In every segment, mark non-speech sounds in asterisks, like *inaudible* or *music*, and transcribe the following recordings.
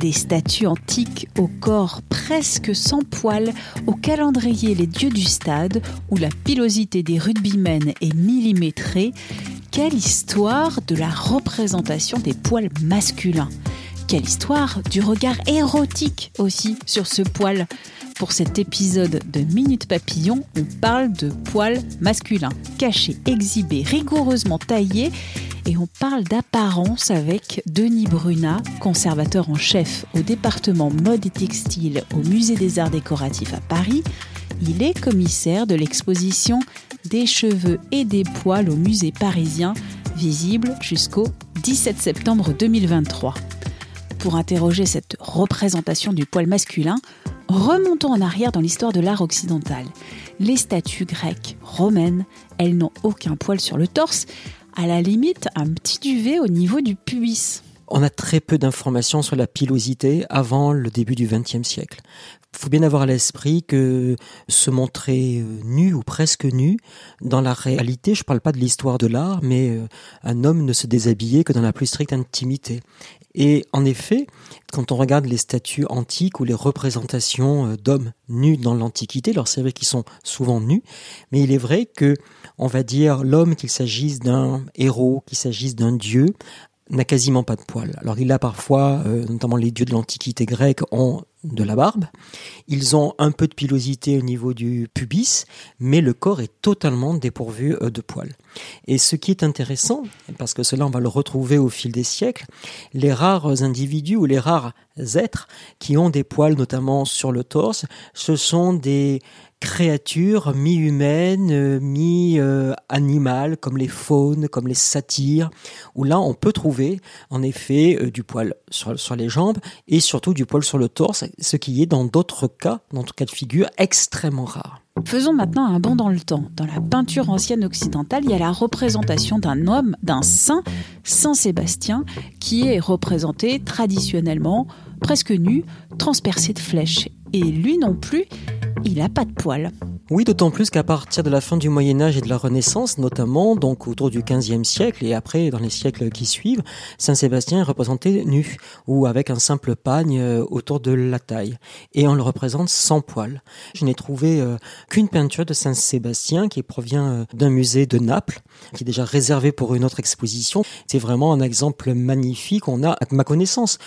Des statues antiques au corps presque sans poils, au calendrier Les Dieux du Stade, où la pilosité des rugbymen est millimétrée. Quelle histoire de la représentation des poils masculins Quelle histoire du regard érotique aussi sur ce poil pour cet épisode de Minute Papillon, on parle de poils masculins, cachés, exhibés, rigoureusement taillés et on parle d'apparence avec Denis Brunat, conservateur en chef au département mode et textile au Musée des Arts Décoratifs à Paris. Il est commissaire de l'exposition Des cheveux et des poils au musée parisien, visible jusqu'au 17 septembre 2023. Pour interroger cette représentation du poil masculin, remontons en arrière dans l'histoire de l'art occidental. Les statues grecques, romaines, elles n'ont aucun poil sur le torse, à la limite un petit duvet au niveau du pubis. On a très peu d'informations sur la pilosité avant le début du XXe siècle. Faut bien avoir à l'esprit que se montrer euh, nu ou presque nu, dans la réalité, je ne parle pas de l'histoire de l'art, mais euh, un homme ne se déshabillait que dans la plus stricte intimité. Et en effet, quand on regarde les statues antiques ou les représentations euh, d'hommes nus dans l'Antiquité, alors c'est vrai qu'ils sont souvent nus, mais il est vrai que, on va dire, l'homme, qu'il s'agisse d'un héros, qu'il s'agisse d'un dieu, n'a quasiment pas de poils. Alors il a parfois, notamment les dieux de l'Antiquité grecque, ont de la barbe. Ils ont un peu de pilosité au niveau du pubis, mais le corps est totalement dépourvu euh, de poils. Et ce qui est intéressant, parce que cela on va le retrouver au fil des siècles, les rares individus ou les rares êtres qui ont des poils notamment sur le torse, ce sont des créatures mi-humaines, mi-animales, comme les faunes, comme les satyres, où là on peut trouver en effet euh, du poil sur, sur, les jambes et surtout du poil sur le torse, ce qui est dans d'autres cas, dans d'autres cas de figure, extrêmement rare. Faisons maintenant un bond dans le temps. Dans la peinture ancienne occidentale, il y a la représentation d'un homme, d'un saint, Saint Sébastien, qui est représenté traditionnellement presque nu, transpercé de flèches. Et lui non plus, il n'a pas de poils. Oui, d'autant plus qu'à partir de la fin du Moyen Âge et de la Renaissance, notamment, donc autour du XVe siècle et après dans les siècles qui suivent, Saint Sébastien est représenté nu ou avec un simple pagne euh, autour de la taille, et on le représente sans poils. Je n'ai trouvé euh, qu'une peinture de Saint Sébastien qui provient euh, d'un musée de Naples, qui est déjà réservé pour une autre exposition. C'est vraiment un exemple magnifique. On a, à ma connaissance,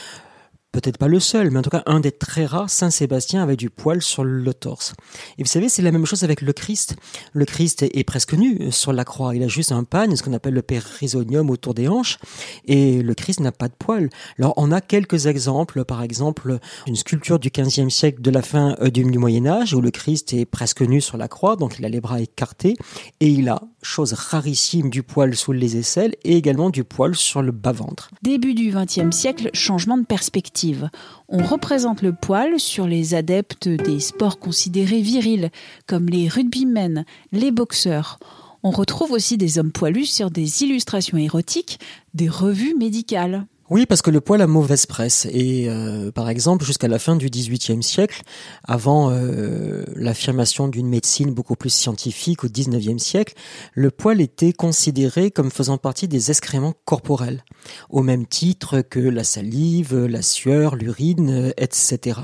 peut-être pas le seul, mais en tout cas un des très rares Saint-Sébastien avec du poil sur le torse. Et vous savez, c'est la même chose avec le Christ. Le Christ est, presque nu sur la croix. Il a juste un pagne, ce qu'on appelle le périsonium autour des hanches, et le Christ n'a pas de poil. Alors on a quelques exemples, par exemple une sculpture du XVe siècle de la fin euh, du, Moyen Âge où le Christ est presque nu sur la croix, donc il a les bras écartés et il a, chose rarissime, du poil sous les aisselles et également du poil sur le bas-ventre. Début du XXe siècle, changement de perspective on représente le poil sur les adeptes des sports considérés virils, comme les rugbymen, les boxeurs. On retrouve aussi des hommes poilus sur des illustrations érotiques, des revues médicales. Oui, parce que le poil a mauvaise presse. Et euh, par exemple, jusqu'à la fin du XVIIIe siècle, avant euh, l'affirmation d'une médecine beaucoup plus scientifique au XIXe siècle, le poil était considéré comme faisant partie des excréments corporels, au même titre que la salive, la sueur, l'urine, etc.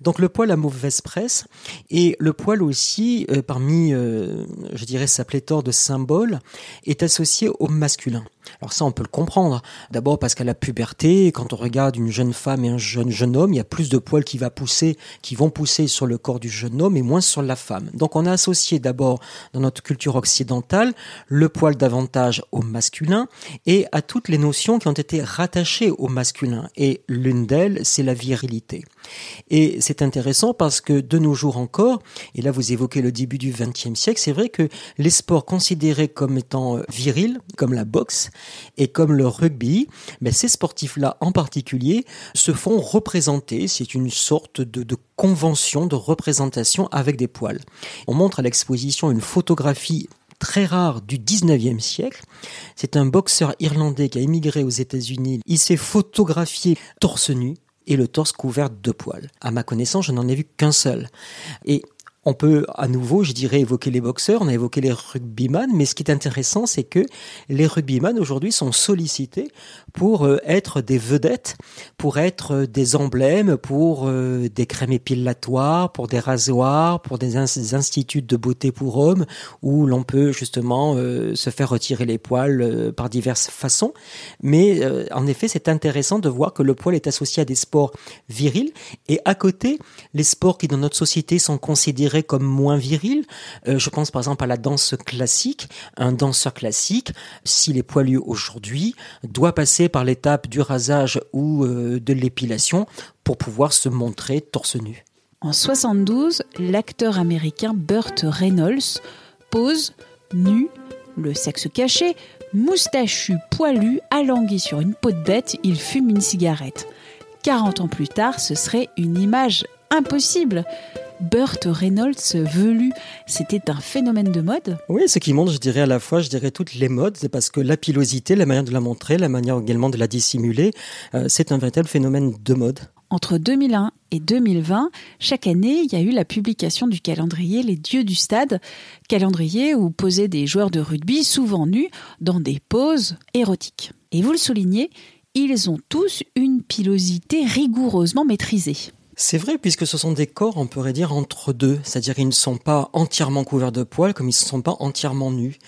Donc le poil a mauvaise presse. Et le poil aussi, euh, parmi, je dirais, sa pléthore de symboles, est associé au masculin. Alors ça, on peut le comprendre. D'abord parce qu'à la puberté, quand on regarde une jeune femme et un jeune jeune homme, il y a plus de poils qui va pousser, qui vont pousser sur le corps du jeune homme et moins sur la femme. Donc on a associé d'abord dans notre culture occidentale le poil davantage au masculin et à toutes les notions qui ont été rattachées au masculin. Et l'une d'elles, c'est la virilité. Et c'est intéressant parce que de nos jours encore, et là vous évoquez le début du XXe siècle, c'est vrai que les sports considérés comme étant virils, comme la boxe, et comme le rugby, mais ces sportifs-là en particulier se font représenter. C'est une sorte de, de convention de représentation avec des poils. On montre à l'exposition une photographie très rare du 19e siècle. C'est un boxeur irlandais qui a émigré aux États-Unis. Il s'est photographié torse nu et le torse couvert de poils. À ma connaissance, je n'en ai vu qu'un seul. Et on peut à nouveau, je dirais, évoquer les boxeurs, on a évoqué les rugbyman, mais ce qui est intéressant, c'est que les rugbyman aujourd'hui sont sollicités pour euh, être des vedettes, pour être euh, des emblèmes, pour euh, des crèmes épilatoires, pour des rasoirs, pour des, instituts de beauté pour hommes, où l'on peut justement se faire retirer les poils par diverses façons. Mais en effet, c'est intéressant de voir que le poil est associé à des sports virils, et à côté, les sports qui dans notre société sont considérés comme moins viril. Euh, je pense par exemple à la danse classique. Un danseur classique, s'il est poilu aujourd'hui, doit passer par l'étape du rasage ou euh, de l'épilation pour pouvoir se montrer torse nu. En 72, l'acteur américain Burt Reynolds pose nu, le sexe caché, moustachu, poilu, alangui sur une peau de bête, il fume une cigarette. 40 ans plus tard, ce serait une image impossible. Burt Reynolds velu, c'était un phénomène de mode Oui, ce qui montre, je dirais à la fois, je dirais toutes les modes, c'est parce que la pilosité, la manière de la montrer, la manière également de la dissimuler, euh, c'est un véritable phénomène de mode. Entre 2001 et 2020, chaque année, il y a eu la publication du calendrier Les Dieux du Stade, calendrier où posaient des joueurs de rugby, souvent nus, dans des poses érotiques. Et vous le soulignez, ils ont tous une pilosité rigoureusement maîtrisée. C'est vrai, puisque ce sont des corps, on pourrait dire, entre deux. C'est-à-dire qu'ils ne sont pas entièrement couverts de poils, comme ils ne sont pas entièrement nus.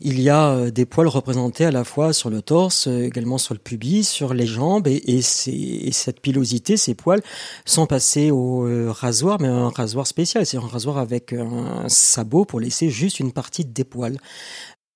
Il y a euh, des poils représentés à la fois sur le torse, euh, également sur le pubis, sur les jambes, et, cette pilosité, ces poils, sont passés au euh, rasoir, mais un rasoir spécial. C'est un rasoir avec un sabot pour laisser juste une partie des poils.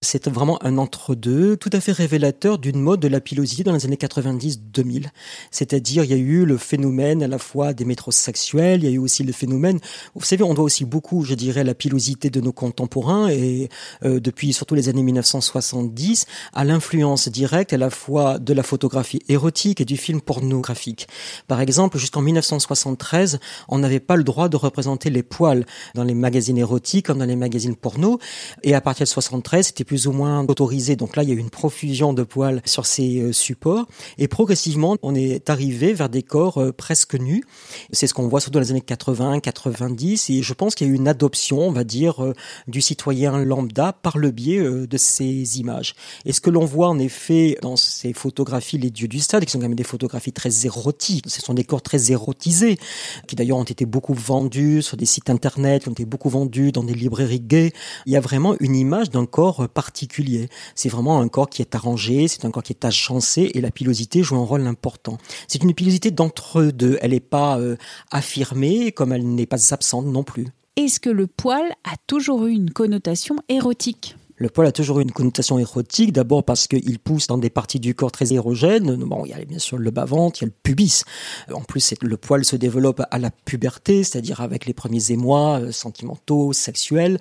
C'est vraiment un entre-deux tout à fait révélateur d'une mode de la pilosité dans les années 90-2000. C'est-à-dire, il y a eu le phénomène à la fois des métrosexuels, il y a eu aussi le phénomène, vous savez, on doit aussi beaucoup, je dirais, la pilosité de nos contemporains et euh, depuis surtout les années 1970 à l'influence directe à la fois de la photographie érotique et du film pornographique. Par exemple, jusqu'en 1973, on n'avait pas le droit de représenter les poils dans les magazines érotiques comme dans les magazines porno et à partir de 73, c'était plus ou moins autorisé. Donc là, il y a eu une profusion de poils sur ces euh, supports. Et progressivement, on est arrivé vers des corps euh, presque nus. C'est ce qu'on voit surtout dans les années 80, 90. Et je pense qu'il y a eu une adoption, on va dire, euh, du citoyen lambda par le biais de ces images. Et ce que l'on voit en effet dans ces photographies, les dieux du stade, qui sont quand même des photographies très érotiques, ce sont des corps très érotisés, qui d'ailleurs ont été beaucoup vendus sur des sites internet, qui ont été beaucoup vendus dans des librairies gays. Il y a vraiment une image d'un corps particulier. C'est vraiment un corps qui est arrangé, c'est un corps qui est agencé et la pilosité joue un rôle important. C'est une pilosité d'entre-deux. Elle n'est pas euh, affirmée comme elle n'est pas absente non plus. Est-ce que le poil a toujours eu une connotation érotique? Le poil a toujours une connotation érotique, d'abord parce qu'il pousse dans des parties du corps très érogènes. Bon, il y a bien sûr le bas-ventre, il y a le pubis. En plus, le poil se développe à la puberté, c'est-à-dire avec les premiers émois euh, sentimentaux, sexuels,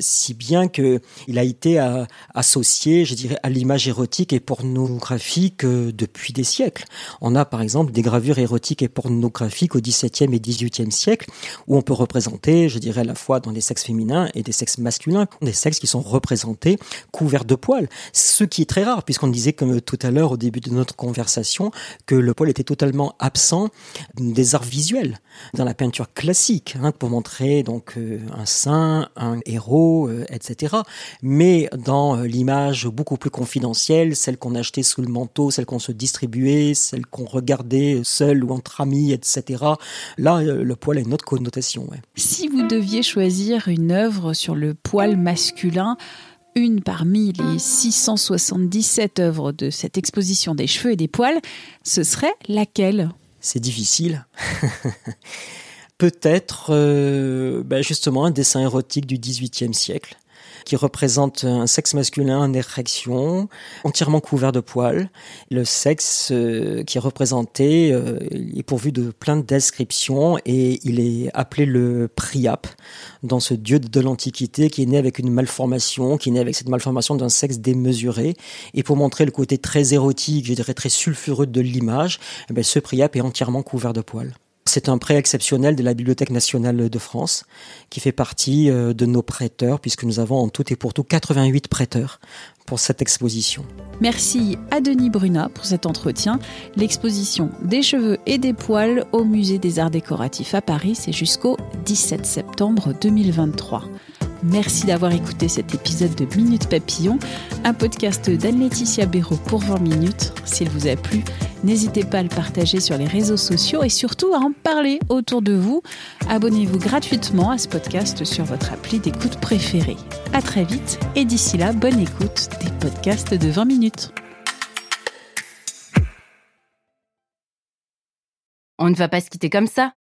si bien que il a été euh, associé, je dirais, à l'image érotique et pornographique euh, depuis des siècles. On a par exemple des gravures érotiques et pornographiques au XVIIe et XVIIIe siècle où on peut représenter, je dirais, à la fois dans des sexes féminins et des sexes masculins, des sexes qui sont représentés couvert de poils, ce qui est très rare puisqu'on disait comme tout à l'heure au début de notre conversation que le poil était totalement absent des arts visuels dans la peinture classique hein, pour montrer donc euh, un saint, un héros, euh, etc. Mais dans euh, l'image beaucoup plus confidentielle, celle qu'on achetait sous le manteau, celle qu'on se distribuait, celle qu'on regardait seul ou entre amis, etc. Là, le poil a une autre connotation. Si vous deviez choisir une œuvre sur le poil masculin une parmi les 677 œuvres de cette exposition des cheveux et des poils, ce serait laquelle? C'est difficile. *laughs* Peut-être euh, ben justement un dessin érotique du XVIIIe siècle qui représente un sexe masculin en érection, entièrement couvert de poils. Le sexe euh, qui est représenté euh, est pourvu de plein de descriptions et il est appelé le Priap dans ce dieu de l'Antiquité qui est né avec une malformation, qui est né avec cette malformation d'un sexe démesuré. Et pour montrer le côté très érotique, je dirais très sulfureux de l'image, eh ben, ce Priap est entièrement couvert de poils. C'est un prêt exceptionnel de la Bibliothèque nationale de France qui fait partie euh, de nos prêteurs puisque nous avons en tout et pour tout 88 prêteurs pour cette exposition. Merci à Denis Brunat pour cet entretien. L'exposition des cheveux et des poils au Musée des Arts Décoratifs à Paris, c'est jusqu'au 17 septembre 2023. Merci d'avoir écouté cet épisode de Minute Papillon, un podcast d'Anne-Laetitia Béraud pour 20 minutes. S'il vous a plu, n'hésitez pas à le partager sur les réseaux sociaux et surtout à en parler autour de vous. Abonnez-vous gratuitement à ce podcast sur votre appli d'écoute préférée. À très vite et d'ici là, bonne écoute des podcasts de 20 minutes. On ne va pas se quitter comme ça.